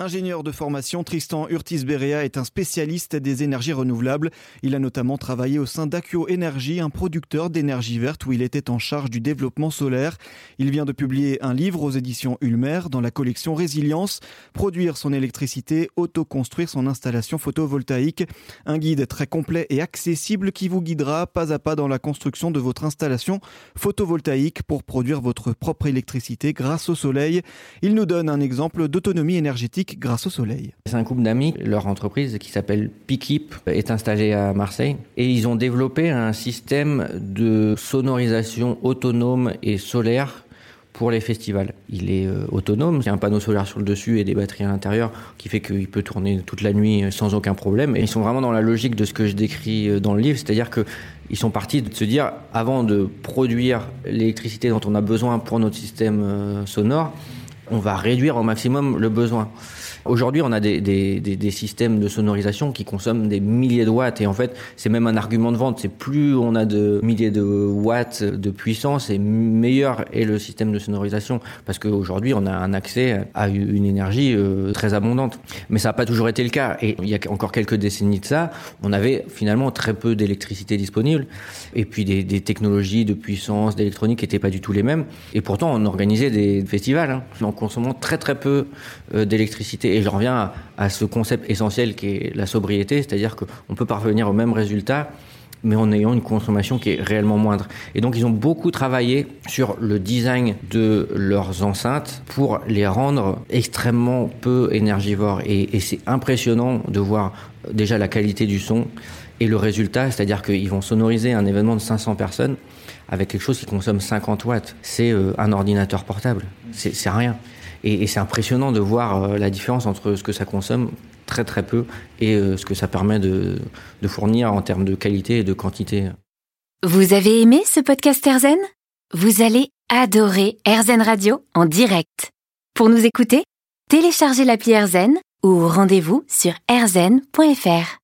Ingénieur de formation, Tristan Urtis-Berea est un spécialiste des énergies renouvelables. Il a notamment travaillé au sein d'Accio Énergie, un producteur d'énergie verte où il était en charge du développement solaire. Il vient de publier un livre aux éditions Ulmer dans la collection Résilience, Produire son électricité, autoconstruire son installation photovoltaïque. Un guide très complet et accessible qui vous guidera pas à pas dans la construction de votre installation photovoltaïque pour produire votre propre électricité grâce au soleil. Il nous donne un exemple d'autonomie énergétique grâce au soleil. C'est un couple d'amis, leur entreprise qui s'appelle Pikip est installée à Marseille et ils ont développé un système de sonorisation autonome et solaire pour les festivals. Il est euh, autonome, il y a un panneau solaire sur le dessus et des batteries à l'intérieur qui fait qu'il peut tourner toute la nuit euh, sans aucun problème. Et ils sont vraiment dans la logique de ce que je décris euh, dans le livre, c'est-à-dire que ils sont partis de se dire, avant de produire l'électricité dont on a besoin pour notre système sonore, on va réduire au maximum le besoin. Aujourd'hui, on a des, des, des, systèmes de sonorisation qui consomment des milliers de watts et en fait, c'est même un argument de vente. C'est plus on a de milliers de watts de puissance et meilleur est le système de sonorisation parce qu'aujourd'hui, on a un accès à une énergie euh, très abondante. Mais ça n'a pas toujours été le cas et il y a encore quelques décennies de ça, on avait finalement très peu d'électricité disponible et puis des, des technologies de puissance, d'électronique qui n'étaient pas du tout les mêmes. Et pourtant, on organisait des festivals hein, en consommant très très peu euh, d'électricité et je reviens à, ce concept essentiel qui est la sobriété, c'est-à-dire qu'on peut parvenir au même résultat mais en ayant une consommation qui est réellement moindre. Et donc ils ont beaucoup travaillé sur le design de leurs enceintes pour les rendre extrêmement peu énergivores. Et, c'est impressionnant de voir déjà la qualité du son et le résultat, c'est-à-dire qu'ils vont sonoriser un événement de 500 personnes avec quelque chose qui consomme 50 watts. C'est euh, un ordinateur portable, c'est rien. Et, c'est impressionnant de voir euh, la différence entre ce que ça consomme très très peu et euh, ce que ça permet de, fournir en termes de qualité et de quantité. Vous avez aimé ce podcast Erzen Vous allez adorer Erzen Radio en direct. Pour nous écouter, téléchargez l'appli Erzen ou rendez-vous sur erzen.fr.